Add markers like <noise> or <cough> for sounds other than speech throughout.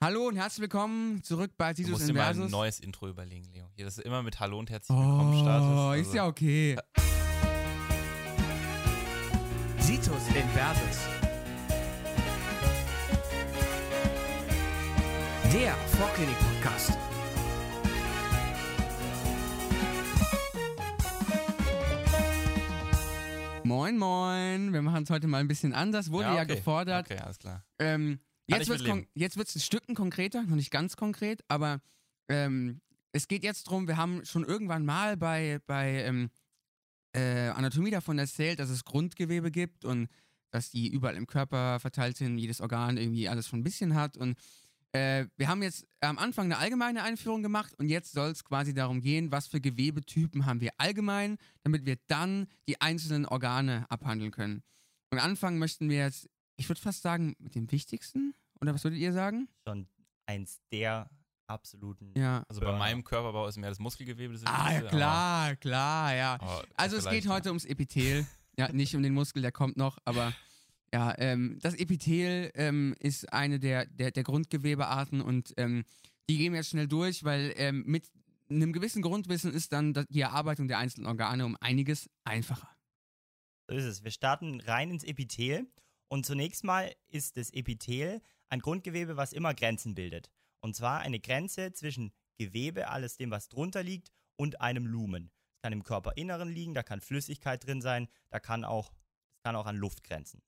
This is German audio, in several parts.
Hallo und herzlich willkommen zurück bei Du Titus musst dir mal ein Inversus. neues Intro überlegen, Leo. Hier, dass du immer mit Hallo und herzlich willkommen startest. Oh, Also, ist ja okay. Situs Inversus. Der Vorklinik-Podcast. Moin, moin. Wir machen es heute mal ein bisschen anders. Wurde ja, okay. gefordert. Okay, alles klar. Ähm, jetzt wird es jetzt wird's ein Stücken konkreter, noch nicht ganz konkret, aber ähm, es geht jetzt drum. wir haben schon irgendwann mal bei, bei ähm, äh, Anatomie davon erzählt, dass es Grundgewebe gibt und dass die überall im Körper verteilt sind, jedes Organ irgendwie alles schon ein bisschen hat. Und äh, wir haben jetzt am Anfang eine allgemeine Einführung gemacht und jetzt soll es quasi darum gehen, was für Gewebetypen haben wir allgemein, damit wir dann die einzelnen Organe abhandeln können. Und anfangen möchten wir jetzt, ich würde fast sagen, mit dem wichtigsten. Oder was würdet ihr sagen? schon eins der absoluten. Ja. Also bei meinem Körperbau ist mehr das Muskelgewebe das Ah, ja, klar, klar, ja. Aber, aber Also es geht heute ums Epithel. Ja, nicht um den Muskel, der kommt noch, aber ja, ähm, das Epithel ähm, ist eine der, der, der Grundgewebearten und ähm, die gehen wir jetzt schnell durch, weil ähm, mit einem gewissen Grundwissen ist dann da- die Erarbeitung der einzelnen Organe um einiges einfacher. So ist es. Wir starten rein ins Epithel. Und zunächst mal ist das Epithel ein Grundgewebe, was immer Grenzen bildet. Und zwar eine Grenze zwischen Gewebe, alles dem, was drunter liegt, und einem Lumen. Es kann im Körperinneren liegen, da kann Flüssigkeit drin sein, da kann auch, es kann auch an Luft grenzen.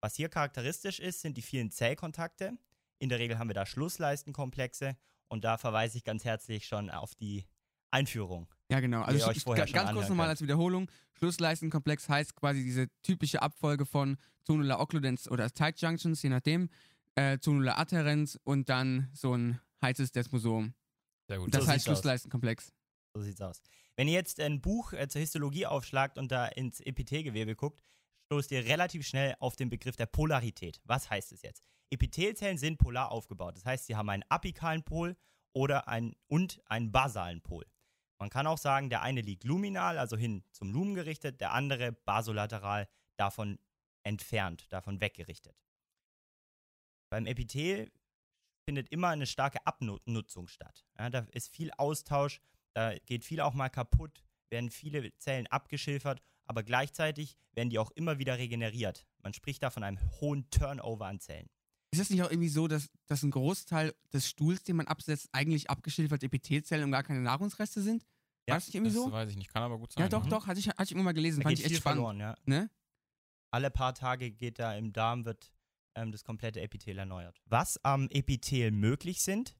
Was hier charakteristisch ist, sind die vielen Zellkontakte. In der Regel haben wir da Schlussleistenkomplexe und da verweise ich ganz herzlich schon auf die Einführung. Ja, genau. Also ich, ganz kurz nochmal als Wiederholung. Schlussleistenkomplex heißt quasi diese typische Abfolge von Zonula occludens oder Tight Junctions, je nachdem, äh, Zonula adherens und dann so ein heißes Desmosom. Sehr gut. Das So heißt aus. Schlussleistenkomplex. So sieht's aus. Wenn ihr jetzt ein Buch äh, zur Histologie aufschlagt und da ins Epithelgewebe guckt, stoßt ihr relativ schnell auf den Begriff der Polarität. Was heißt es jetzt? Epithelzellen sind polar aufgebaut. Das heißt, sie haben einen apikalen Pol oder ein, und einen basalen Pol. Man kann auch sagen, der eine liegt luminal, also hin zum Lumen gerichtet, der andere basolateral, davon entfernt, davon weggerichtet. Beim Epithel findet immer eine starke Abnutzung statt. Ja, da ist viel Austausch, da geht viel auch mal kaputt, werden viele Zellen abgeschilfert, aber gleichzeitig werden die auch immer wieder regeneriert. Man spricht da von einem hohen Turnover an Zellen. Ist es nicht auch irgendwie so, dass, dass ein Großteil des Stuhls, den man absetzt, eigentlich abgeschilferte Epithelzellen und gar keine Nahrungsreste sind? Ja, War das nicht irgendwie Das so? weiß ich nicht, kann aber gut sein. Ja, doch, mhm. doch, hatte ich, hatte ich irgendwann mal gelesen. Da Fand geht ich echt viel spannend. verloren, ja. Ne? Alle paar Tage geht da im Darm, wird ähm, das komplette Epithel erneuert. Was am Epithel möglich sind,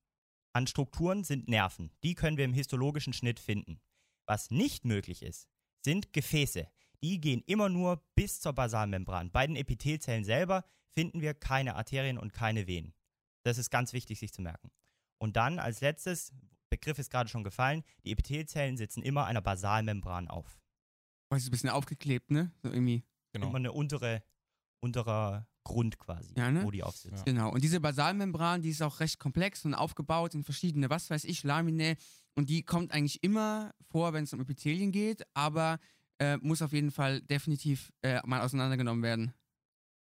an Strukturen sind Nerven. Die können wir im histologischen Schnitt finden. Was nicht möglich ist, sind Gefäße. Die gehen immer nur bis zur Basalmembran. Bei den Epithelzellen selber finden wir keine Arterien und keine Venen. Das ist ganz wichtig, sich zu merken. Und dann als letztes, Begriff ist gerade schon gefallen, die Epithelzellen sitzen immer einer Basalmembran auf. Weißt du, ein bisschen aufgeklebt, ne? So irgendwie. Genau. Immer eine untere, unterer Grund quasi, Ja, ne? wo die aufsitzt. Ja. Genau. Und diese Basalmembran, die ist auch recht komplex und aufgebaut in verschiedene, was weiß ich, Laminae. Und die kommt eigentlich immer vor, wenn es um Epithelien geht, aber äh, muss auf jeden Fall definitiv äh, mal auseinandergenommen werden.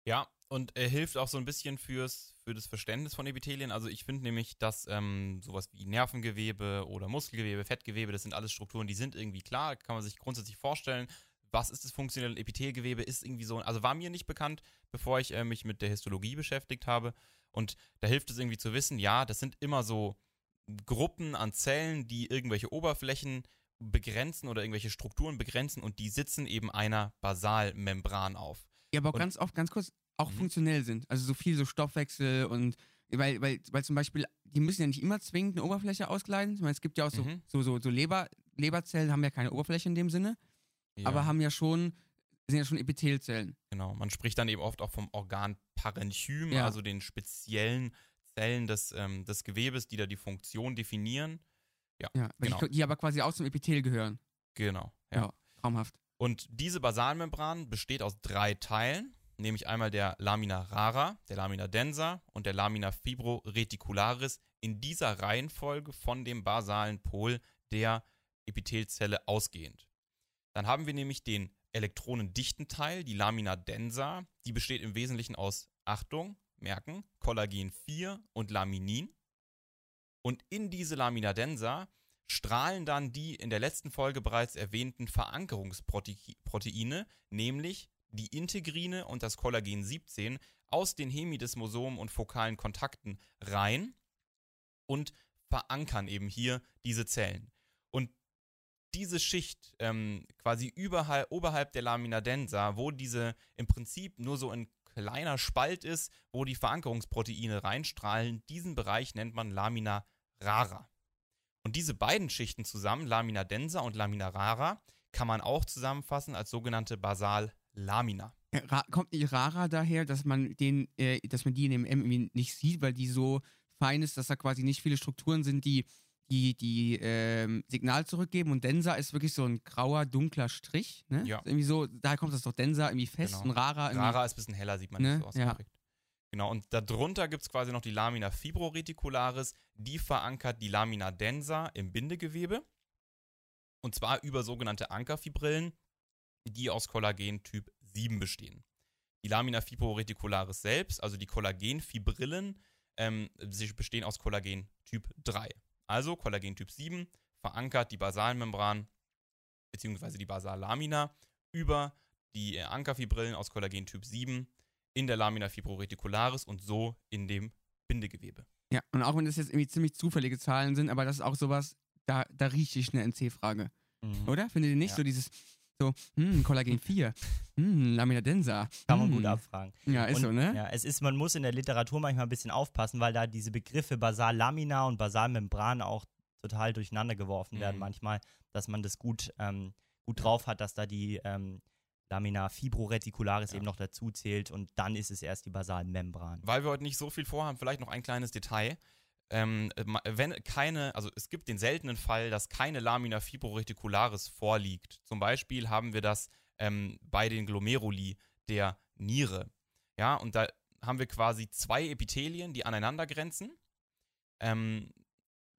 Ja, und er hilft auch so ein bisschen fürs, für das Verständnis von Epithelien. Also ich finde nämlich, dass ähm, sowas wie Nervengewebe oder Muskelgewebe, Fettgewebe, das sind alles Strukturen, die sind irgendwie klar, kann man sich grundsätzlich vorstellen. Was ist das funktionelle Epithelgewebe? Ist irgendwie so, also war mir nicht bekannt, bevor ich äh, mich mit der Histologie beschäftigt habe. Und da hilft es irgendwie zu wissen, ja, das sind immer so Gruppen an Zellen, die irgendwelche Oberflächen begrenzen oder irgendwelche Strukturen begrenzen und die sitzen eben einer Basalmembran auf. Ja, aber auch Und- ganz oft, ganz kurz, auch Mhm. funktionell sind. Also so viel so Stoffwechsel und weil, weil, weil zum Beispiel, die müssen ja nicht immer zwingend eine Oberfläche auskleiden. Ich meine, es gibt ja auch so, Mhm. so, so, so Leber, Leberzellen haben ja keine Oberfläche in dem Sinne, Ja. aber haben ja schon, sind ja schon Epithelzellen. Genau, man spricht dann eben oft auch vom Organparenchym, Ja. also den speziellen Zellen des, ähm, des Gewebes, die da die Funktion definieren. Ja, weil Genau. die, die aber quasi auch zum Epithel gehören. Genau. Ja. Ja. Traumhaft. Und diese Basalmembran besteht aus drei Teilen, nämlich einmal der Lamina rara, der Lamina densa und der Lamina fibroreticularis in dieser Reihenfolge von dem basalen Pol der Epithelzelle ausgehend. Dann haben wir nämlich den elektronendichten Teil, die Lamina densa, die besteht im Wesentlichen aus, Achtung, merken, Kollagen 4 und Laminin. Und in diese Lamina densa strahlen dann die in der letzten Folge bereits erwähnten Verankerungsproteine, nämlich die Integrine und das Kollagen 17, aus den Hemidesmosomen und fokalen Kontakten rein und verankern eben hier diese Zellen. Und diese Schicht ähm, quasi überhalb, oberhalb der Lamina densa, wo diese im Prinzip nur so ein kleiner Spalt ist, wo die Verankerungsproteine reinstrahlen, diesen Bereich nennt man Lamina rara. Und diese beiden Schichten zusammen, Lamina densa und Lamina rara, kann man auch zusammenfassen als sogenannte Basallamina. Ra kommt die Rara daher, dass man den, äh, dass man die in dem M irgendwie nicht sieht, weil die so fein ist, dass da quasi nicht viele Strukturen sind, die die, die ähm, Signal zurückgeben und Densa ist wirklich so ein grauer, dunkler Strich. Ne? Ja. Irgendwie so, daher kommt das doch Densa irgendwie fest Genau. und Rara irgendwie. Rara ist ein bisschen heller, sieht man Ne? nicht so Ja. Genau, und darunter gibt es quasi noch die Lamina fibroreticularis, die verankert die Lamina densa im Bindegewebe. Und zwar über sogenannte Ankerfibrillen, die aus Kollagen Typ 7 bestehen. Die Lamina fibroreticularis selbst, also die Kollagenfibrillen, ähm, sie bestehen aus Kollagen Typ 3. Also Kollagen Typ 7 verankert die Basalmembran bzw. die Basallamina über die Ankerfibrillen aus Kollagen Typ 7 in der Lamina fibroreticularis und so in dem Bindegewebe. Ja, und auch wenn das jetzt irgendwie ziemlich zufällige Zahlen sind, aber das ist auch sowas, da, da rieche ich eine NC-Frage. Mhm. Oder? Findet ihr nicht? Ja. So dieses, so, hm, Kollagen 4, hm, Lamina densa. Kann man hm. gut abfragen. Ja, ist und, so, ne? Ja, es ist, man muss in der Literatur manchmal ein bisschen aufpassen, weil da diese Begriffe Basallamina und Basalmembran auch total durcheinander geworfen werden Mhm. manchmal, dass man das gut, ähm, gut drauf hat, dass da die ähm, Lamina fibroreticularis Ja. eben noch dazu zählt und dann ist es erst die Basalmembran. Weil wir heute nicht so viel vorhaben, vielleicht noch ein kleines Detail. Ähm, wenn keine, also es gibt den seltenen Fall, dass keine Lamina fibroreticularis vorliegt. Zum Beispiel haben wir das ähm, bei den Glomeruli der Niere. Ja, und da haben wir quasi zwei Epithelien, die aneinander grenzen, ähm,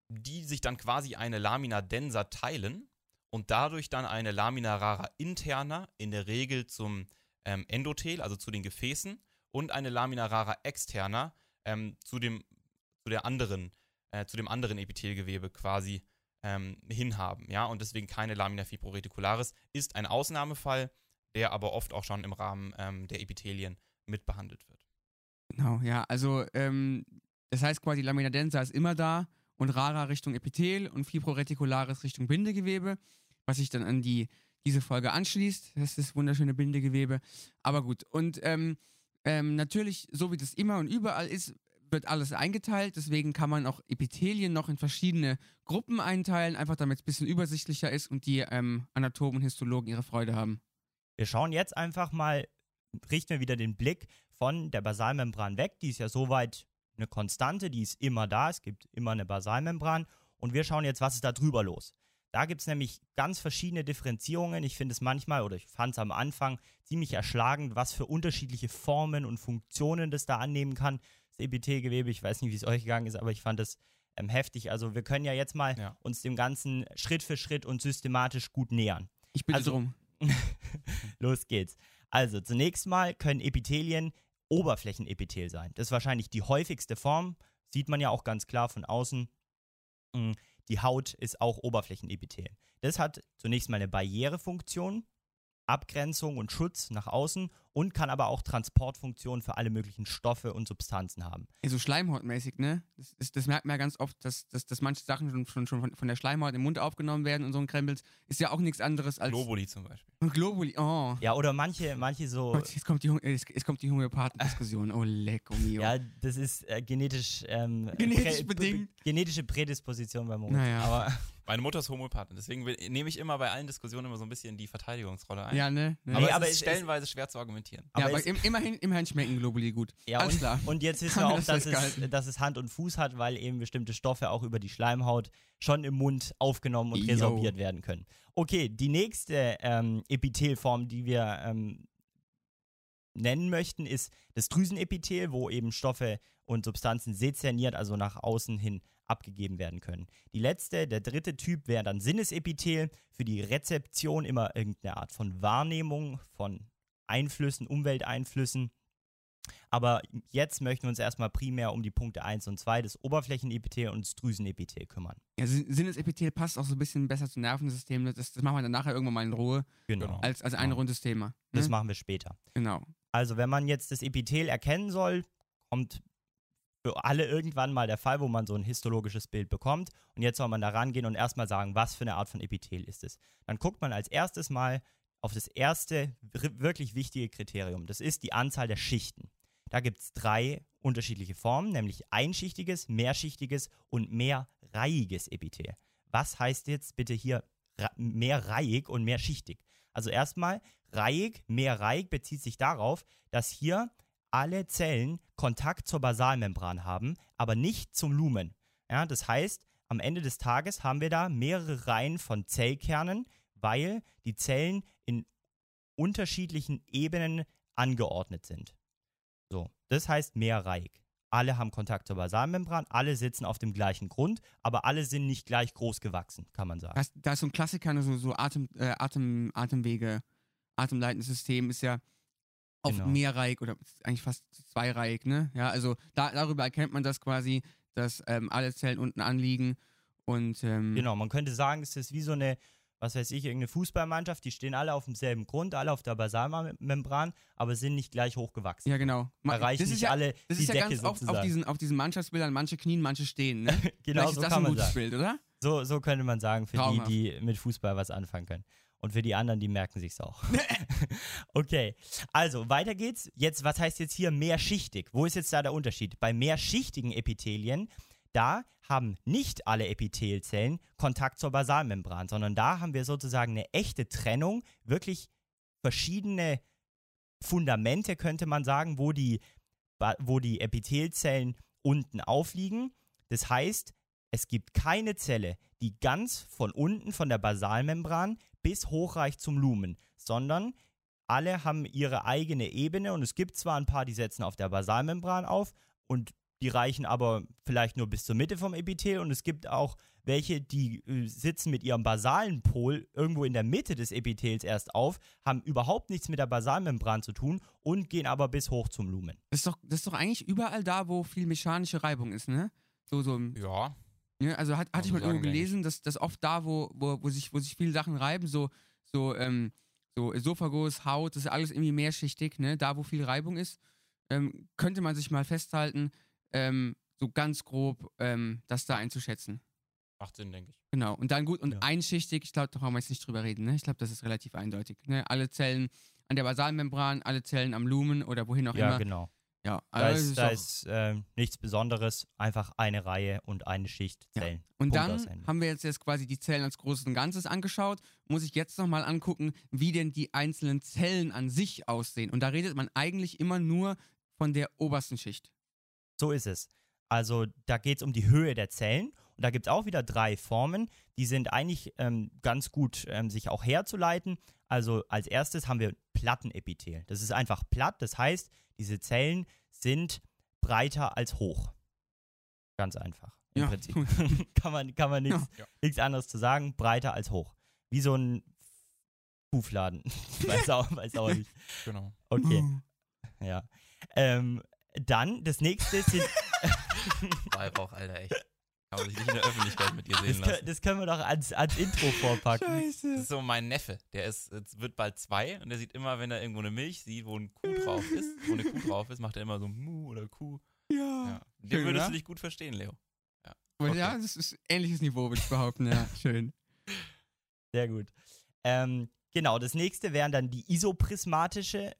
die sich dann quasi eine Lamina densa teilen und dadurch dann eine Lamina rara interna, in der Regel zum ähm, Endothel, also zu den Gefäßen, und eine Lamina rara externa ähm, zu dem zu der anderen äh, zu dem anderen Epithelgewebe quasi ähm, hinhaben, ja, und deswegen keine Lamina fibroreticularis ist ein Ausnahmefall, der aber oft auch schon im Rahmen ähm, der Epithelien mitbehandelt wird. Genau, ja. Also, ähm, das heißt quasi, Lamina densa ist immer da und Rara Richtung Epithel und Fibroreticularis Richtung Bindegewebe, was sich dann an die, diese Folge anschließt. Das ist das wunderschöne Bindegewebe. Aber gut, und ähm, ähm, natürlich, so wie das immer und überall ist, wird alles eingeteilt. Deswegen kann man auch Epithelien noch in verschiedene Gruppen einteilen, einfach damit es ein bisschen übersichtlicher ist und die ähm, Anatomen und Histologen ihre Freude haben. Wir schauen jetzt einfach mal, richten wir wieder den Blick von der Basalmembran weg. Die ist ja soweit eine Konstante, die ist immer da. Es gibt immer eine Basalmembran. Und wir schauen jetzt, was ist da drüber los. Da gibt es nämlich ganz verschiedene Differenzierungen. Ich finde es manchmal, oder ich fand es am Anfang ziemlich erschlagend, was für unterschiedliche Formen und Funktionen das da annehmen kann. Das Epithelgewebe, ich weiß nicht, wie es euch gegangen ist, aber ich fand es ähm, heftig. Also wir können ja jetzt mal Ja. uns dem Ganzen Schritt für Schritt und systematisch gut nähern. Ich bitte Also- drum. <laughs> Los geht's. Also, zunächst mal können Epithelien Oberflächenepithel sein. Das ist wahrscheinlich die häufigste Form. Sieht man ja auch ganz klar von außen. Die Haut ist auch Oberflächenepithel. Das hat zunächst mal eine Barrierefunktion, Abgrenzung und Schutz nach außen und kann aber auch Transportfunktionen für alle möglichen Stoffe und Substanzen haben. So schleimhautmäßig, ne? Das, ist, das merkt man ja ganz oft, dass, dass, dass manche Sachen schon, schon, schon von, von der Schleimhaut im Mund aufgenommen werden und so ein Krempels. Ist ja auch nichts anderes als. Globuli zum Beispiel. Globuli. Oh. Ja, oder manche, manche so. Gott, jetzt kommt die, jetzt, jetzt kommt die Homöopathendiskussion. Oh, lecko mio. Ja, das ist äh, genetisch, ähm, Genetisch prä- bedingt. Genetische Prädisposition beim Mond. Naja. Aber Meine Mutter ist Homöopathin, deswegen will, nehme ich immer bei allen Diskussionen immer so ein bisschen die Verteidigungsrolle ein. Ja, ne? ne? Aber, Nee, es aber ist es ist- stellenweise schwer zu argumentieren. Ja, aber aber es- im, immerhin, immerhin schmecken Globuli gut. Ja, Alles und, klar. und jetzt wissen <laughs> wir auch, das dass es, dass es Hand und Fuß hat, weil eben bestimmte Stoffe auch über die Schleimhaut schon im Mund aufgenommen und resorbiert werden können. Okay, die nächste ähm, Epithelform, die wir ähm, nennen möchten, ist das Drüsenepithel, wo eben Stoffe und Substanzen sezerniert, also nach außen hin abgegeben werden können. Die letzte, der dritte Typ wäre dann Sinnesepithel, für die Rezeption immer irgendeine Art von Wahrnehmung von Einflüssen, Umwelteinflüssen. Aber jetzt möchten wir uns erstmal primär um die Punkte 1 und 2 des Oberflächenepithel und des Drüsenepithel kümmern. Ja, Sin- Sinnesepithel passt auch so ein bisschen besser zum Nervensystem. Das, das machen wir dann nachher irgendwann mal in Ruhe Genau. als, als ein Genau. rundes Thema. Ne? Das machen wir später. genau. Also, wenn man jetzt das Epithel erkennen soll, kommt für alle irgendwann mal der Fall, wo man so ein histologisches Bild bekommt. Und jetzt soll man da rangehen und erstmal sagen, was für eine Art von Epithel ist es. Dann guckt man als erstes mal auf das erste wirklich wichtige Kriterium. Das ist die Anzahl der Schichten. Da gibt es drei unterschiedliche Formen, nämlich einschichtiges, mehrschichtiges und mehrreihiges Epithel. Was heißt jetzt bitte hier mehrreihig und mehrschichtig? Also erstmal, reihig, mehrreihig bezieht sich darauf, dass hier alle Zellen Kontakt zur Basalmembran haben, aber nicht zum Lumen. Ja, das heißt, am Ende des Tages haben wir da mehrere Reihen von Zellkernen, weil die Zellen in unterschiedlichen Ebenen angeordnet sind. So, das heißt mehrreihig. Alle haben Kontakt zur Basalmembran, alle sitzen auf dem gleichen Grund, aber alle sind nicht gleich groß gewachsen, kann man sagen. Da ist, so ein Klassiker, so, so Atem, äh, Atem, Atemwege, atemleitendes System ist ja auf Genau. mehrreihig oder eigentlich fast zweireihig, ne? Ja, also da, darüber erkennt man das quasi, dass ähm, alle Zellen unten anliegen und ähm, Genau, man könnte sagen, es ist wie so eine, was weiß ich, irgendeine Fußballmannschaft, die stehen alle auf demselben Grund, alle auf der Basalmembran, aber sind nicht gleich hoch gewachsen. ja genau. Ma- Erreichen das ist nicht ja, alle das die ist ja Decke ganz oft auf sozusagen. diesen, auf diesen Mannschaftsbildern, manche knien, manche stehen, ne? <laughs> genau, Vielleicht so ist das kann ein man gutes sagen. Bild, oder? So, so könnte man sagen, für Traumhaft. die, die mit Fußball was anfangen können. Und für die anderen, die merken sich's auch. <laughs> okay, also weiter geht's. Jetzt, was heißt jetzt hier mehrschichtig? Wo ist jetzt da der Unterschied? Bei mehrschichtigen Epithelien, da haben nicht alle Epithelzellen Kontakt zur Basalmembran, sondern da haben wir sozusagen eine echte Trennung, wirklich verschiedene Fundamente, könnte man sagen, wo die, wo die Epithelzellen unten aufliegen. Das heißt, es gibt keine Zelle, die ganz von unten von der Basalmembran bis hochreicht zum Lumen, sondern alle haben ihre eigene Ebene und es gibt zwar ein paar, die setzen auf der Basalmembran auf und die reichen aber vielleicht nur bis zur Mitte vom Epithel und es gibt auch welche, die äh, sitzen mit ihrem basalen Pol irgendwo in der Mitte des Epithels erst auf, haben überhaupt nichts mit der Basalmembran zu tun und gehen aber bis hoch zum Lumen. Das ist, doch, das ist doch eigentlich überall da, wo viel mechanische Reibung ist, ne? So, so, Ja, ne? Also hat, hatte ich mal irgendwo gelesen, dass, dass oft da, wo, wo, wo, sich, wo sich viele Sachen reiben, so, so, ähm, so Esophagus, Haut, das ist alles irgendwie mehrschichtig, ne? Da, wo viel Reibung ist, ähm, könnte man sich mal festhalten, ähm, so ganz grob ähm, das da einzuschätzen. macht Sinn, denke ich. Genau. Und dann gut, und Ja. einschichtig, ich glaube, da brauchen wir jetzt nicht drüber reden, ne? Ich glaube, das ist relativ eindeutig. Ne? Alle Zellen an der Basalmembran, alle Zellen am Lumen oder wohin auch Ja, immer. genau. Ja, Da also ist, ist da ist äh, nichts Besonderes, einfach eine Reihe und eine Schicht Ja. Zellen. Und Punkt dann haben wir jetzt, jetzt quasi die Zellen als großes und Ganzes angeschaut. Muss ich jetzt nochmal angucken, wie denn die einzelnen Zellen an sich aussehen. Und da redet man eigentlich immer nur von der obersten Schicht. So ist es. Also da geht es um die Höhe der Zellen. Und da gibt es auch wieder drei Formen. Die sind eigentlich ähm, ganz gut ähm, sich auch herzuleiten. Also als erstes haben wir Plattenepithel. Das ist einfach platt. Das heißt, diese Zellen sind breiter als hoch. Ganz einfach. Im Ja, Prinzip. <laughs> kann man, kann man nichts Ja. anderes zu sagen. Breiter als hoch. Wie so ein Kuhfladen. <laughs> weiß, auch, weiß auch nicht. Genau. Okay. <laughs> Ja. Ähm, dann, das nächste sind. <laughs> Weihrauch, Alter, echt. Kann man sich nicht in der Öffentlichkeit mit dir Das, sehen können, lassen. das können wir doch als, als Intro vorpacken. Das Scheiße. ist so mein Neffe. Der ist, wird bald zwei und der sieht immer, wenn er irgendwo eine Milch sieht, wo ein Kuh drauf ist, wo eine Kuh drauf ist, macht er immer so Mu oder Kuh. Ja. Ja. Den Schön, würdest oder? du dich gut verstehen, Leo. Und Okay. Ja, das ist ähnliches Niveau, würde ich behaupten. Ja, <laughs> schön. Sehr gut. Ähm, genau, das nächste wären dann die isoprismatische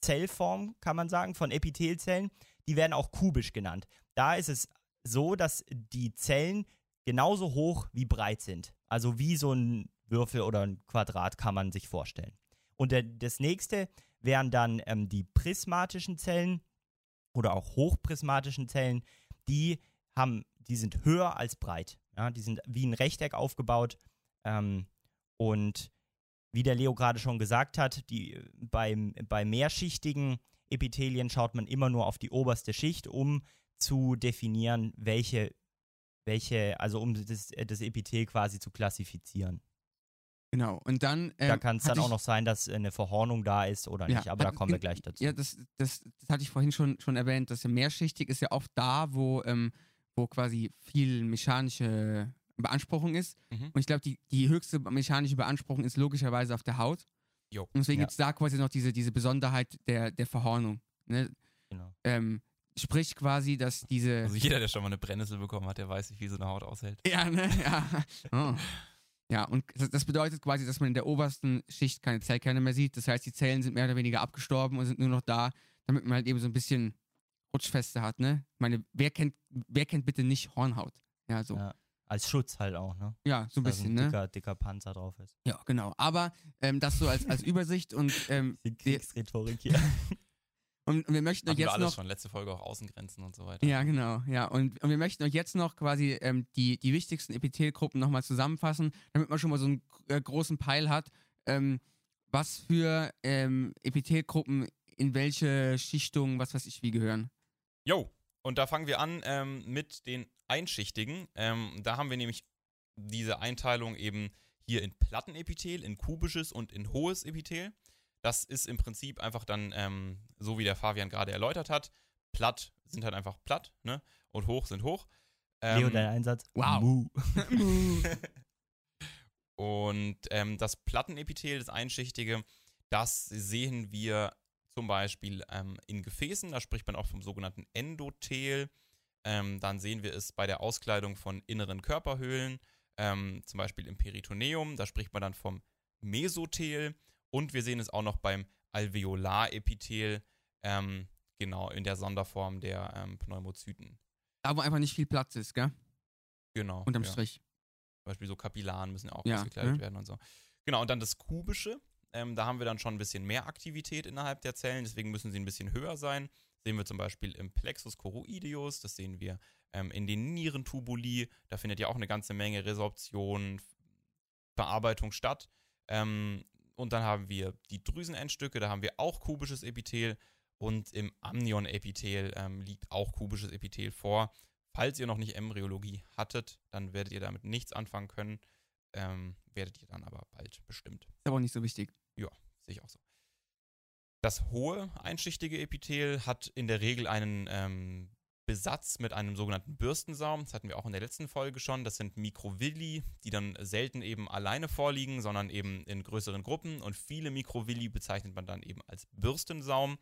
Zellform, kann man sagen, von Epithelzellen. Die werden auch kubisch genannt. Da ist es so, dass die Zellen genauso hoch wie breit sind. Also wie so ein Würfel oder ein Quadrat kann man sich vorstellen. Und das nächste wären dann ähm, die prismatischen Zellen oder auch hochprismatischen Zellen. Die haben, die sind höher als breit. Ja, die sind wie ein Rechteck aufgebaut. Ähm, und wie der Leo gerade schon gesagt hat, die, beim, bei mehrschichtigen Epithelien schaut man immer nur auf die oberste Schicht, um zu definieren, welche, welche also um das, das Epithel quasi zu klassifizieren. Genau. Und dann. Ähm, da kann es dann auch noch sein, dass eine Verhornung da ist oder nicht, aber da hat- kommen wir gleich dazu. Ja, das, das, das hatte ich vorhin schon, schon erwähnt, dass ja mehrschichtig ist ja oft da, wo, ähm, wo quasi viel mechanische Beanspruchung ist. Mhm. Und ich glaube, die, die höchste mechanische Beanspruchung ist logischerweise auf der Haut. Jo. Und deswegen Ja. gibt es da quasi noch diese, diese Besonderheit der, der Verhornung. Ne? Genau. Ähm, sprich quasi, dass diese. Also jeder, der schon mal eine Brennnessel bekommen hat, der weiß, wie viel so eine Haut aushält. Ja, ne? Ja. Oh. Ja, und das, bedeutet quasi, dass man in der obersten Schicht keine Zellkerne mehr sieht. Das heißt, die Zellen sind mehr oder weniger abgestorben und sind nur noch da, damit man halt eben so ein bisschen Rutschfeste hat, ne? Ich meine, wer kennt, wer kennt bitte nicht Hornhaut? Ja, so. Ja. Als Schutz halt auch, ne? so ein Dass bisschen, ein ne? dicker, dicker Panzer drauf ist. Ja, genau. Aber ähm, das so als, als Übersicht und, <laughs> ähm, Die Kriegsrhetorik hier. <laughs> und, wir möchten euch Hatten wir jetzt alles noch. schon, letzte Folge auch Außengrenzen und so weiter. Ja, genau, ja. Und, und wir möchten euch jetzt noch quasi ähm, die, die wichtigsten Epithelgruppen nochmal zusammenfassen, damit man schon mal so einen äh, großen Peil hat, ähm, was für ähm, Epithelgruppen in welche Schichtung, was weiß ich, wie gehören. Jo, und da fangen wir an ähm, mit den Einschichtigen. Ähm, da haben wir nämlich diese Einteilung eben hier in Plattenepithel, in kubisches und in hohes Epithel. Das ist im Prinzip einfach dann, ähm, so wie der Fabian gerade erläutert hat, platt sind halt einfach platt, ne? Und hoch sind hoch. Ähm, Leo, dein Einsatz. wow. <laughs> Und ähm, das Plattenepithel, das Einschichtige, das sehen wir zum Beispiel ähm, in Gefäßen, da spricht man auch vom sogenannten Endothel. Ähm, dann sehen wir es bei der Auskleidung von inneren Körperhöhlen, ähm, zum Beispiel im Peritoneum, da spricht man dann vom Mesothel. Und wir sehen es auch noch beim Alveolarepithel, ähm, genau, in der Sonderform der ähm, Pneumozyten. Da, wo einfach nicht viel Platz ist, gell? Genau. Unterm ja. Strich. Zum Beispiel so Kapillaren müssen ja auch Ja, ausgekleidet ne? werden und so. Genau, und dann das Kubische. Ähm, da haben wir dann schon ein bisschen mehr Aktivität innerhalb der Zellen, deswegen müssen sie ein bisschen höher sein. Sehen wir zum Beispiel im Plexus choroideus, das sehen wir ähm, in den Nierentubuli. Da findet ja auch eine ganze Menge Resorption, Bearbeitung statt. Ähm, und dann haben wir die Drüsenendstücke, da haben wir auch kubisches Epithel. Und im Amnion-Epithel ähm, liegt auch kubisches Epithel vor. Falls ihr noch nicht Embryologie hattet, dann werdet ihr damit nichts anfangen können. Ähm, werdet ihr dann aber bald bestimmt. Ist aber auch nicht so wichtig. Sehe ich auch so. Das hohe einschichtige Epithel hat in der Regel einen ähm, Besatz mit einem sogenannten Bürstensaum. Das hatten wir auch in der letzten Folge schon. Das sind Mikrovilli, die dann selten eben alleine vorliegen, sondern eben in größeren Gruppen. Und viele Mikrovilli bezeichnet man dann eben als Bürstensaum.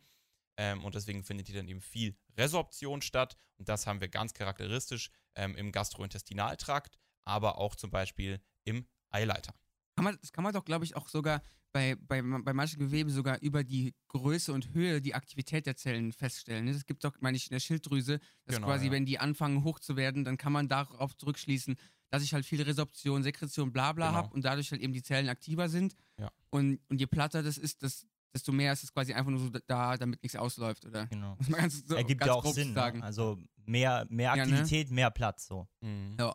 Ähm, und deswegen findet hier dann eben viel Resorption statt. Und das haben wir ganz charakteristisch ähm, im Gastrointestinaltrakt, aber auch zum Beispiel im Eileiter. Kann man, das kann man doch, glaube ich, auch sogar bei, bei, bei manchen Geweben sogar über die Größe und Höhe die Aktivität der Zellen feststellen. ne? Es gibt doch, meine ich, in der Schilddrüse, dass Genau, quasi, ja. wenn die anfangen hoch zu werden, dann kann man darauf zurückschließen, dass ich halt viel Resorption, Sekretion, bla bla Genau. habe und dadurch halt eben die Zellen aktiver sind. Ja. Und, und je platter das ist, das, desto mehr ist es quasi einfach nur so da, damit nichts ausläuft, oder? Genau. <laughs> Ganz, so, Ergibt ja auch grob Sinn. sagen. Ne? Also mehr, mehr Ja, ne? Aktivität, mehr Platz. So. Mhm. Ja.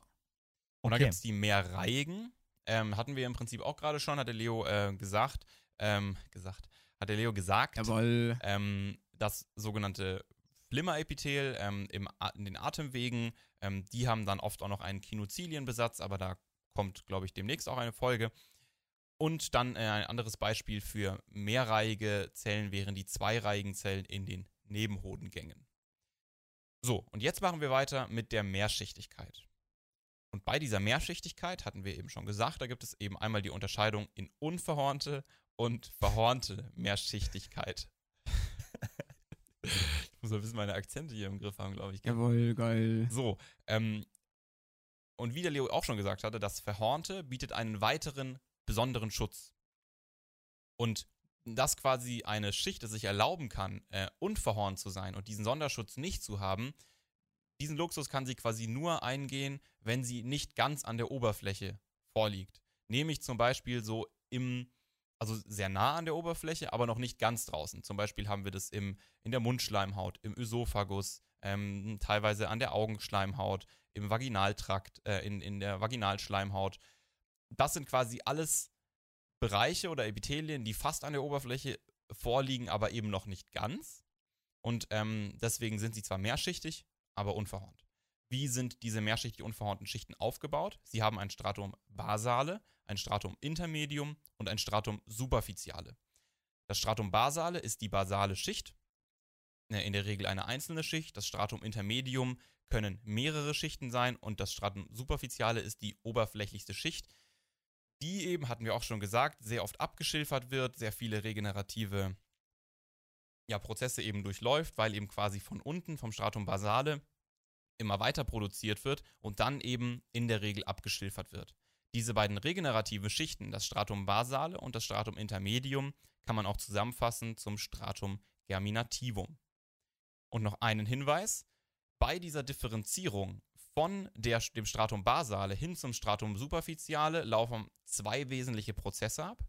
Und Okay. gibt es die mehrreihigen. Ähm, hatten wir im Prinzip auch gerade schon, hat der Leo äh, gesagt, ähm, gesagt, hat der Leo gesagt, Jawohl. ähm, das sogenannte Flimmerepithel ähm, im, in den Atemwegen, ähm, die haben dann oft auch noch einen Kinozilienbesatz, aber da kommt, glaube ich, demnächst auch eine Folge. Und dann äh, ein anderes Beispiel für mehrreihige Zellen wären die zweireihigen Zellen in den Nebenhodengängen. So, und jetzt machen wir weiter mit der Mehrschichtigkeit. Und bei dieser Mehrschichtigkeit hatten wir eben schon gesagt, da gibt es eben einmal die Unterscheidung in unverhornte und verhornte Mehrschichtigkeit. ich muss ein bisschen meine Akzente hier im Griff haben, glaube ich. Jawohl, geil. So, ähm, und wie der Leo auch schon gesagt hatte, das Verhornte bietet einen weiteren besonderen Schutz. Und dass quasi eine Schicht es sich erlauben kann, äh, unverhornt zu sein und diesen Sonderschutz nicht zu haben, diesen Luxus kann sie quasi nur eingehen, wenn sie nicht ganz an der Oberfläche vorliegt. Nämlich zum Beispiel so im, also sehr nah an der Oberfläche, aber noch nicht ganz draußen. Zum Beispiel haben wir das im, in der Mundschleimhaut, im Ösophagus, ähm, teilweise an der Augenschleimhaut, im Vaginaltrakt, äh, in, in der Vaginalschleimhaut. Das sind quasi alles Bereiche oder Epithelien, die fast an der Oberfläche vorliegen, aber eben noch nicht ganz. Und ähm, deswegen sind sie zwar mehrschichtig, aber unverhornt. Wie sind diese mehrschichtig unverhornten Schichten aufgebaut? Sie haben ein Stratum basale, ein Stratum intermedium und ein Stratum superficiale. Das Stratum basale ist die basale Schicht, äh, in der Regel eine einzelne Schicht. Das Stratum intermedium können mehrere Schichten sein und das Stratum superficiale ist die oberflächlichste Schicht, die eben, hatten wir auch schon gesagt, sehr oft abgeschilfert wird, sehr viele regenerative ja, Prozesse eben durchläuft, weil eben quasi von unten, vom Stratum basale, immer weiter produziert wird und dann eben in der Regel abgeschilfert wird. Diese beiden regenerativen Schichten, das Stratum basale und das Stratum intermedium, kann man auch zusammenfassen zum Stratum germinativum. Und noch einen Hinweis, bei dieser Differenzierung von der, dem Stratum basale hin zum Stratum superficiale laufen zwei wesentliche Prozesse ab.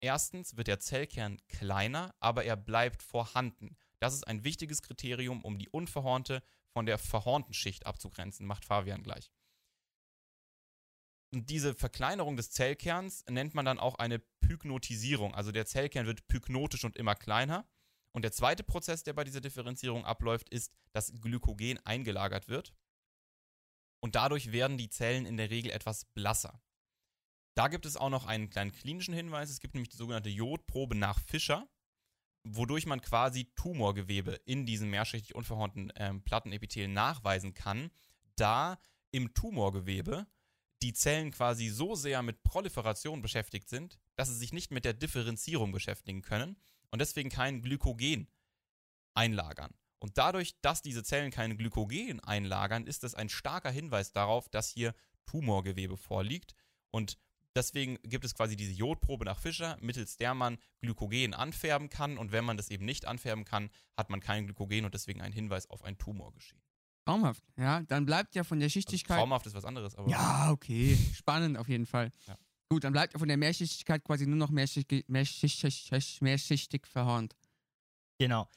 Erstens wird der Zellkern kleiner, aber er bleibt vorhanden. Das ist ein wichtiges Kriterium, um die unverhornte von der verhornten Schicht abzugrenzen, macht Fabian gleich. Und diese Verkleinerung des Zellkerns nennt man dann auch eine Pyknotisierung. Also der Zellkern wird pyknotisch und immer kleiner. Und der zweite Prozess, der bei dieser Differenzierung abläuft, ist, dass Glykogen eingelagert wird. Und dadurch werden die Zellen in der Regel etwas blasser. Da gibt es auch noch einen kleinen klinischen Hinweis. Es gibt nämlich die sogenannte Jodprobe nach Fischer, wodurch man quasi Tumorgewebe in diesen mehrschichtig unverhornten ähm, Plattenepithel nachweisen kann, da im Tumorgewebe die Zellen quasi so sehr mit Proliferation beschäftigt sind, dass sie sich nicht mit der Differenzierung beschäftigen können und deswegen kein Glykogen einlagern. Und dadurch, dass diese Zellen kein Glykogen einlagern, ist das ein starker Hinweis darauf, dass hier Tumorgewebe vorliegt. Und Deswegen gibt es quasi diese Jodprobe nach Fischer, mittels der man Glykogen anfärben kann. Und wenn man das eben nicht anfärben kann, hat man kein Glykogen und deswegen ein Hinweis auf ein Tumor geschehen. Traumhaft, ja. Dann bleibt ja von der Also Schichtigkeit. traumhaft ist was anderes, aber ja, okay. Spannend auf jeden Fall. Ja. Gut, dann bleibt ja von der Mehrschichtigkeit quasi nur noch mehrschichtig, mehrschichtig, mehrschichtig verhornt. Genau.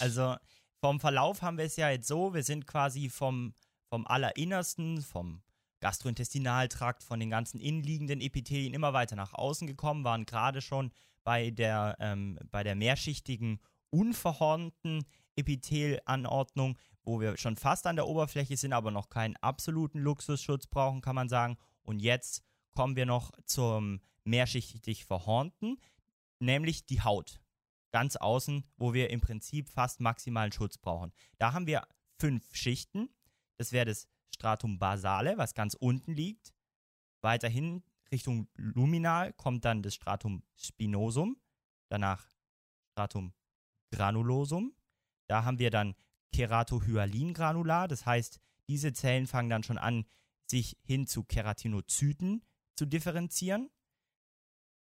Also vom Verlauf haben wir es ja jetzt so, wir sind quasi vom, vom Allerinnersten, vom Gastrointestinaltrakt, von den ganzen innenliegenden Epithelien immer weiter nach außen gekommen, waren gerade schon bei der, ähm, bei der mehrschichtigen, unverhornten Epithelanordnung, wo wir schon fast an der Oberfläche sind, aber noch keinen absoluten Luxusschutz brauchen, kann man sagen. Und jetzt kommen wir noch zum mehrschichtig verhornten, nämlich die Haut. Ganz außen, wo wir im Prinzip fast maximalen Schutz brauchen. Da haben wir fünf Schichten. Das wäre das Stratum basale, was ganz unten liegt. Weiterhin Richtung Luminal kommt dann das Stratum spinosum, danach Stratum granulosum. Da haben wir dann Keratohyalingranular, das heißt, diese Zellen fangen dann schon an, sich hin zu Keratinozyten zu differenzieren.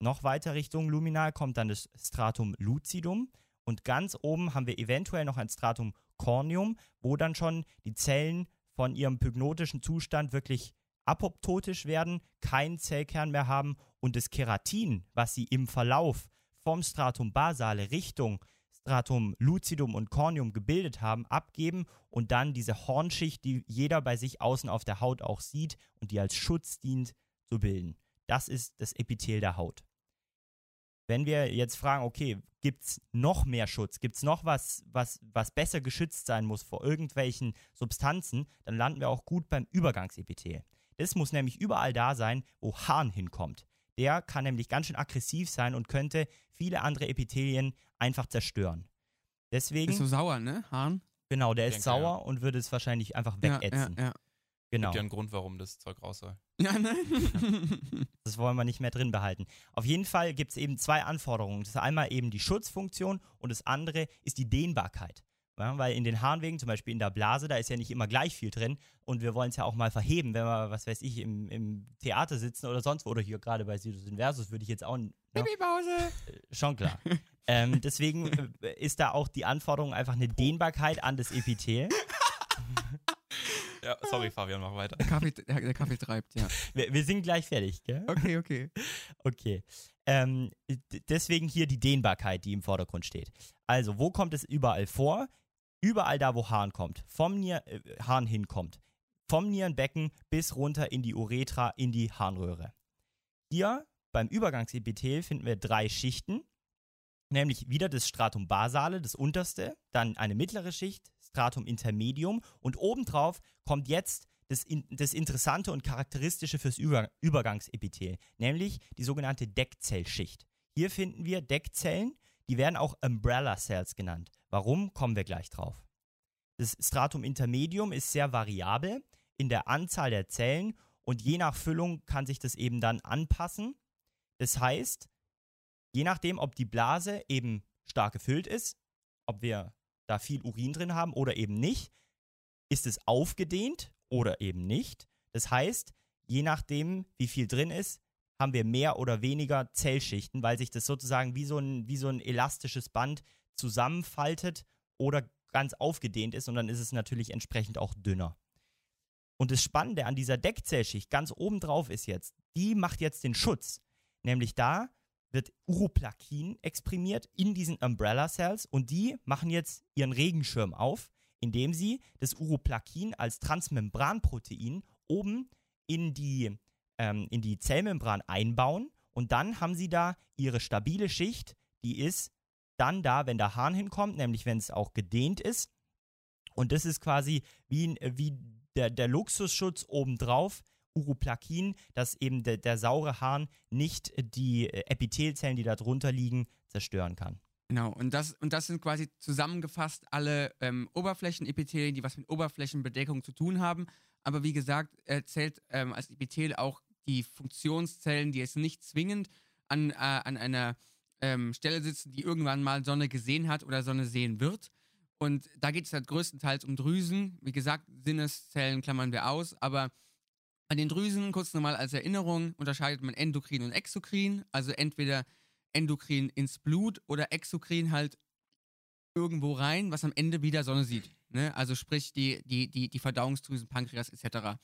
Noch weiter Richtung Luminal kommt dann das Stratum lucidum und ganz oben haben wir eventuell noch ein Stratum corneum, wo dann schon die Zellen von ihrem pygnotischen Zustand wirklich apoptotisch werden, keinen Zellkern mehr haben und das Keratin, was sie im Verlauf vom Stratum basale Richtung Stratum lucidum und corneum gebildet haben, abgeben und dann diese Hornschicht, die jeder bei sich außen auf der Haut auch sieht und die als Schutz dient, zu bilden. Das ist das Epithel der Haut. Wenn wir jetzt fragen, okay, gibt es noch mehr Schutz, gibt es noch was, was, was besser geschützt sein muss vor irgendwelchen Substanzen, dann landen wir auch gut beim Übergangsepithel. Das muss nämlich überall da sein, wo Harn hinkommt. Der kann nämlich ganz schön aggressiv sein und könnte viele andere Epithelien einfach zerstören. Deswegen, ist so sauer, ne? Hahn? genau, der ist denke, sauer und würde es wahrscheinlich einfach Ja, wegätzen. ja, ja. Genau. gibt ja einen Grund, warum das Zeug raus soll. <laughs> Ja, ne? <laughs> Das wollen wir nicht mehr drin behalten. Auf jeden Fall gibt es eben zwei Anforderungen. Das ist einmal eben die Schutzfunktion und das andere ist die Dehnbarkeit. Ja, weil in den Harnwegen, zum Beispiel in der Blase, da ist ja nicht immer gleich viel drin und wir wollen es ja auch mal verheben, wenn wir, was weiß ich, im, im Theater sitzen oder sonst wo oder hier gerade bei Sidus Inversus würde ich jetzt auch, ne, Babypause. schon klar. <laughs> ähm, deswegen äh, ist da auch die Anforderung einfach eine Dehnbarkeit an das Epithel. Ja, sorry, Fabian, mach weiter. Der Kaffee, der, Kaffee treibt, ja. <laughs> Wir, wir sind gleich fertig, gell? Okay, okay. <laughs> Okay. Ähm, deswegen hier die Dehnbarkeit, die im Vordergrund steht. Also, wo kommt es überall vor? Überall da, wo Harn kommt. Vom Nier äh, Harn hinkommt. Vom Nierenbecken bis runter in die Uretra, in die Harnröhre. Hier beim Übergangsepithel finden wir drei Schichten. Nämlich wieder das Stratum basale, das unterste, dann eine mittlere Schicht, Stratum intermedium und obendrauf kommt jetzt das, das Interessante und Charakteristische fürs Über, Übergangsepithel, nämlich die sogenannte Deckzellschicht. Hier finden wir Deckzellen, die werden auch Umbrella Cells genannt. Warum, kommen wir gleich drauf. Das Stratum intermedium ist sehr variabel in der Anzahl der Zellen und je nach Füllung kann sich das eben dann anpassen. Das heißt, je nachdem, ob die Blase eben stark gefüllt ist, ob wir da viel Urin drin haben oder eben nicht, ist es aufgedehnt oder eben nicht. Das heißt, je nachdem, wie viel drin ist, haben wir mehr oder weniger Zellschichten, weil sich das sozusagen wie so ein, wie so ein elastisches Band zusammenfaltet oder ganz aufgedehnt ist und dann ist es natürlich entsprechend auch dünner. Und das Spannende an dieser Deckzellschicht ganz oben drauf ist jetzt, die macht jetzt den Schutz. Nämlich da wird Uroplakin exprimiert in diesen Umbrella Cells und die machen jetzt ihren Regenschirm auf, indem sie das Uroplakin als Transmembranprotein oben in die, ähm, in die Zellmembran einbauen und dann haben sie da ihre stabile Schicht, die ist dann da, wenn der Hahn hinkommt, nämlich wenn es auch gedehnt ist. Und das ist quasi wie, wie der, der Luxusschutz obendrauf, Uroplakin, dass eben der, der saure Hahn nicht die Epithelzellen, die da drunter liegen, zerstören kann. Genau, und das, und das sind quasi zusammengefasst alle ähm, Oberflächenepithelien, die was mit Oberflächenbedeckung zu tun haben. Aber wie gesagt, er zählt ähm, als Epithel auch die Funktionszellen, die jetzt nicht zwingend an, äh, an einer ähm, Stelle sitzen, die irgendwann mal Sonne gesehen hat oder Sonne sehen wird. Und da geht es halt größtenteils um Drüsen. Wie gesagt, Sinneszellen klammern wir aus, aber an den Drüsen, kurz nochmal als Erinnerung, unterscheidet man Endokrin und Exokrin. Also entweder Endokrin ins Blut oder Exokrin halt irgendwo rein, was am Ende wieder Sonne sieht. Ne? Also sprich die, die, die, die Verdauungsdrüsen, Pankreas etc.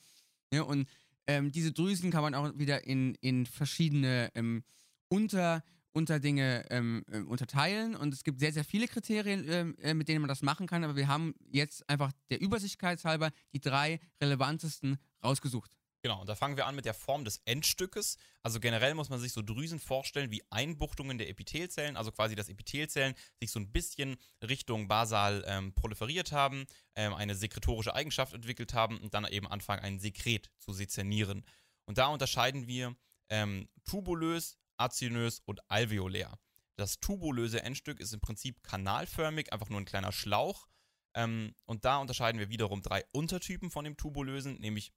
Ja, und ähm, diese Drüsen kann man auch wieder in, in verschiedene ähm, Unter- Unterdinge ähm, äh, unterteilen und es gibt sehr, sehr viele Kriterien, ähm, äh, mit denen man das machen kann, aber wir haben jetzt einfach der Übersichtlichkeit halber die drei relevantesten rausgesucht. Genau, und da fangen wir an mit der Form des Endstückes. Also generell muss man sich so Drüsen vorstellen wie Einbuchtungen der Epithelzellen, also quasi, dass Epithelzellen sich so ein bisschen Richtung basal ähm, proliferiert haben, ähm, eine sekretorische Eigenschaft entwickelt haben und dann eben anfangen, ein Sekret zu sezernieren. Und da unterscheiden wir ähm, tubulös, azinös und alveolär. Das tubulöse Endstück ist im Prinzip kanalförmig, einfach nur ein kleiner Schlauch. Ähm, und da unterscheiden wir wiederum drei Untertypen von dem tubulösen, nämlich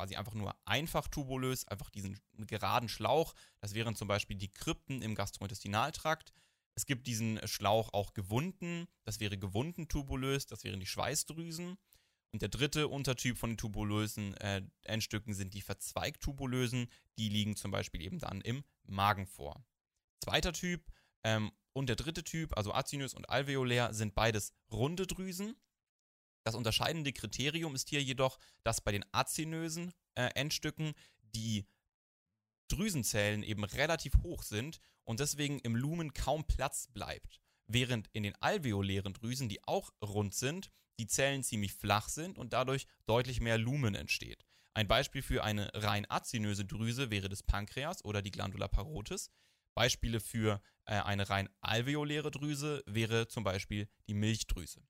quasi einfach nur einfach tubulös, einfach diesen geraden Schlauch. Das wären zum Beispiel die Krypten im Gastrointestinaltrakt. Es gibt diesen Schlauch auch gewunden, das wäre gewunden tubulös, das wären die Schweißdrüsen. Und der dritte Untertyp von den tubulösen äh, Endstücken sind die Verzweigtubulösen, die liegen zum Beispiel eben dann im Magen vor. Zweiter Typ ähm, und der dritte Typ, also azinös und alveolär, sind beides runde Drüsen. Das unterscheidende Kriterium ist hier jedoch, dass bei den azinösen äh, Endstücken die Drüsenzellen eben relativ hoch sind und deswegen im Lumen kaum Platz bleibt. Während in den alveolären Drüsen, die auch rund sind, die Zellen ziemlich flach sind und dadurch deutlich mehr Lumen entsteht. Ein Beispiel für eine rein azinöse Drüse wäre das Pankreas oder die Glandula parotis. Beispiele für äh, eine rein alveoläre Drüse wäre zum Beispiel die Milchdrüse.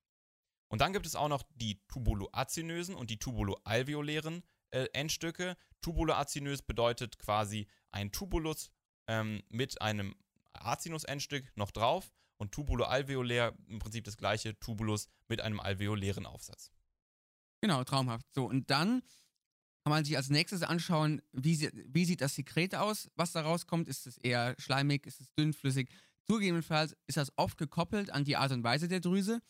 Und dann gibt es auch noch die tubuloazinösen und die tubuloalveolären äh, Endstücke. Tubuloazinös bedeutet quasi ein Tubulus ähm, mit einem Azinus-Endstück noch drauf und tubuloalveolär im Prinzip das gleiche Tubulus mit einem alveolären Aufsatz. Genau, traumhaft. So, und dann kann man sich als nächstes anschauen, wie, wie sieht das Sekret aus, was da rauskommt. Ist es eher schleimig, ist es dünnflüssig? Zugegebenenfalls ist das oft gekoppelt an die Art und Weise der Drüse.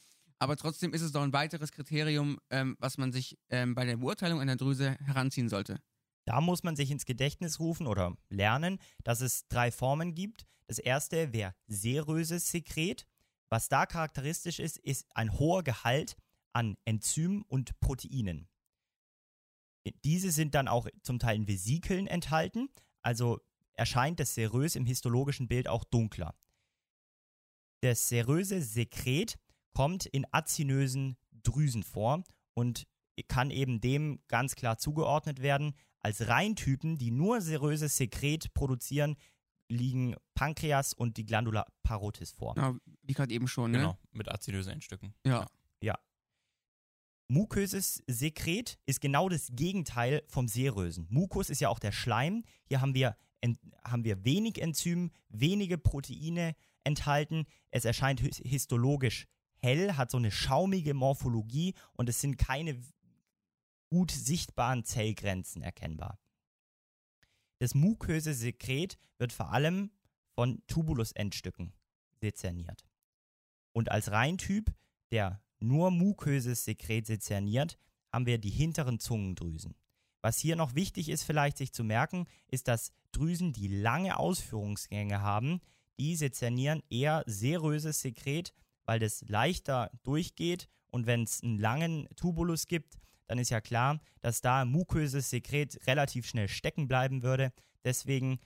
Aber trotzdem ist es doch ein weiteres Kriterium, ähm, was man sich ähm, bei der Beurteilung einer Drüse heranziehen sollte. Da muss man sich ins Gedächtnis rufen oder lernen, dass es drei Formen gibt. Das erste wäre seröses Sekret. Was da charakteristisch ist, ist ein hoher Gehalt an Enzymen und Proteinen. Diese sind dann auch zum Teil in Vesikeln enthalten, also erscheint das Serös im histologischen Bild auch dunkler. Das seröse Sekret kommt in azinösen Drüsen vor und kann eben dem ganz klar zugeordnet werden. Als Reintypen, die nur seröses Sekret produzieren, liegen Pankreas und die Glandula parotis vor. Ja, wie gerade eben schon, ne? Genau, mit azinösen Endstücken. Ja. Ja. Muköses Sekret ist genau das Gegenteil vom Serösen. Mukus ist ja auch der Schleim. Hier haben wir, en, haben wir wenig Enzym, wenige Proteine enthalten. Es erscheint his- histologisch hell, hat so eine schaumige Morphologie und es sind keine gut sichtbaren Zellgrenzen erkennbar. Das muköse Sekret wird vor allem von Tubulus-Endstücken sezerniert. Und als Reintyp, der nur muköses Sekret sezerniert, haben wir die hinteren Zungendrüsen. Was hier noch wichtig ist, vielleicht sich zu merken, ist, dass Drüsen, die lange Ausführungsgänge haben, die sezernieren eher seröses Sekret, weil das leichter durchgeht. Und wenn es einen langen Tubulus gibt, dann ist ja klar, dass da muköses Sekret relativ schnell stecken bleiben würde. Deswegen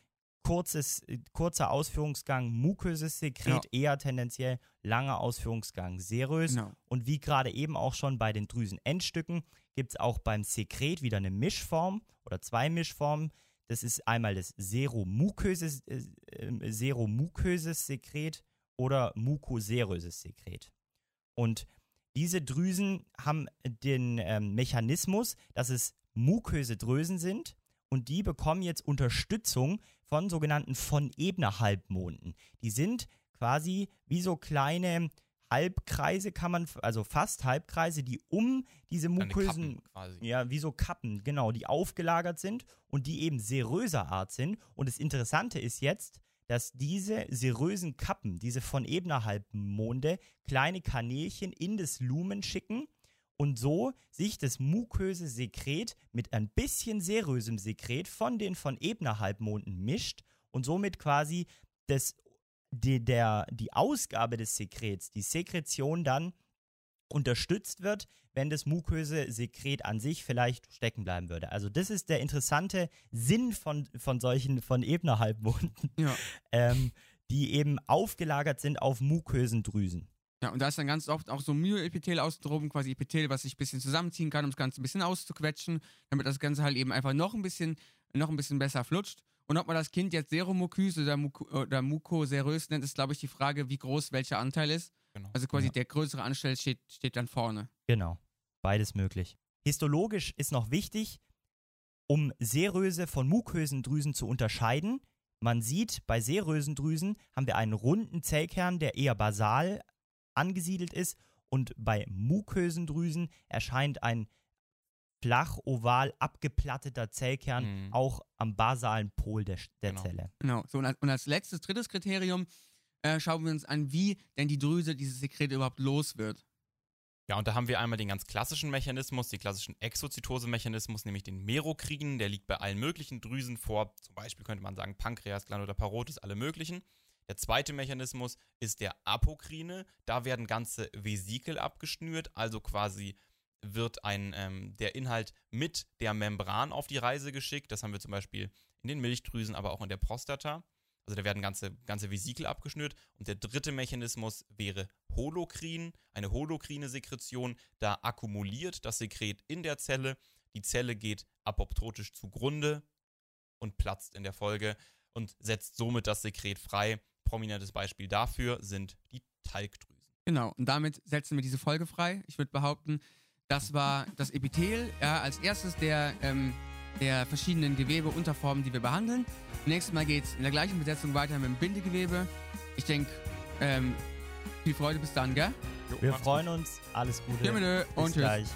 kurzes, kurzer Ausführungsgang muköses Sekret, eher tendenziell langer Ausführungsgang serös. Genau. Und wie gerade eben auch schon bei den Drüsenendstücken, gibt es auch beim Sekret wieder eine Mischform oder zwei Mischformen. Das ist einmal das seromuköses, äh, äh, seromuköses Sekret oder mukoseröses Sekret. Und diese Drüsen haben den ähm, Mechanismus, dass es muköse Drüsen sind und die bekommen jetzt Unterstützung von sogenannten von Ebner Halbmonden. Die sind quasi wie so kleine Halbkreise kann man, also fast Halbkreise, die um diese mukösen, ja, wie so Kappen, genau, die aufgelagert sind und die eben seröser Art sind. Und das Interessante ist jetzt, dass diese serösen Kappen, diese von Ebner Halbmonde, kleine Kanälchen in das Lumen schicken und so sich das muköse Sekret mit ein bisschen serösem Sekret von den von Ebner Halbmonden mischt und somit quasi das, die, der, die Ausgabe des Sekrets, die Sekretion dann unterstützt wird, wenn das muköse Sekret an sich vielleicht stecken bleiben würde. Also das ist der interessante Sinn von, von solchen von Ebner Halbmonden, Ja. <laughs> ähm, die eben aufgelagert sind auf mukösen Drüsen. Ja, und da ist dann ganz oft auch so Myoepithel außen drum, quasi Epithel, was sich ein bisschen zusammenziehen kann, um das Ganze ein bisschen auszuquetschen, damit das Ganze halt eben einfach noch ein bisschen, noch ein bisschen besser flutscht. Und ob man das Kind jetzt Seromukyse oder, Muko, oder Mukoserös nennt, ist, glaube ich, die Frage, wie groß welcher Anteil ist. Genau. Also quasi Ja. der größere Anteil steht, steht dann vorne. Genau, beides möglich. Histologisch ist noch wichtig, um seröse von mukösen Drüsen zu unterscheiden. Man sieht, bei serösen Drüsen haben wir einen runden Zellkern, der eher basal angesiedelt ist und bei mukösen Drüsen erscheint ein flach oval abgeplatteter Zellkern Mhm. auch am basalen Pol der, der Genau. Zelle. Genau. So, und als, und als letztes, drittes Kriterium äh, schauen wir uns an, wie denn die Drüse dieses Sekret überhaupt los wird. Ja, und da haben wir einmal den ganz klassischen Mechanismus, den klassischen Exozytose-Mechanismus, nämlich den Merokrinen. Der liegt bei allen möglichen Drüsen vor. Zum Beispiel könnte man sagen Pankreas, Gland oder Parotis, alle möglichen. Der zweite Mechanismus ist der Apokrine. Da werden ganze Vesikel abgeschnürt, also quasi wird ein, ähm, der Inhalt mit der Membran auf die Reise geschickt. Das haben wir zum Beispiel in den Milchdrüsen, aber auch in der Prostata. Also da werden ganze, ganze Vesikel abgeschnürt. Und der dritte Mechanismus wäre Holokrin, eine holokrine Sekretion. Da akkumuliert das Sekret in der Zelle. Die Zelle geht apoptotisch zugrunde und platzt in der Folge und setzt somit das Sekret frei. Prominentes Beispiel dafür sind die Talgdrüsen. Genau, und damit setzen wir diese Folge frei. Ich würde behaupten, das war das Epithel ja, als erstes der, ähm, der verschiedenen Gewebeunterformen, die wir behandeln. Nächstes Mal geht es in der gleichen Besetzung weiter mit dem Bindegewebe. Ich denke, ähm, viel Freude bis dann, gell? Wir freuen uns. Alles Gute. Tschüss Bis und tschüss. gleich.